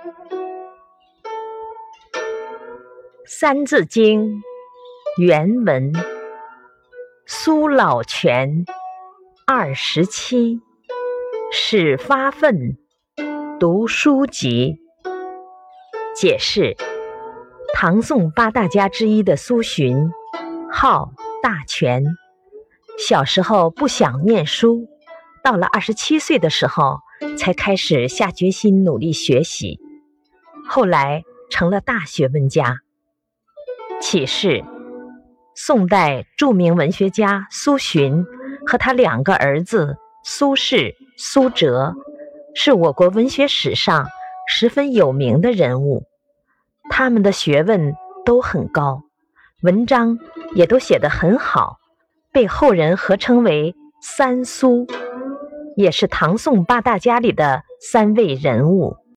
《三字经》原文：苏老泉二十七，始发愤读书籍。解释：唐宋八大家之一的苏洵，号大全。小时候不想念书，到了二十七岁的时候，才开始下决心努力学习，后来成了大学问家。启示：宋代著名文学家苏洵和他两个儿子苏轼、苏辙，是我国文学史上十分有名的人物。他们的学问都很高，文章也都写得很好，被后人合称为“三苏”，也是唐宋八大家里的三位人物。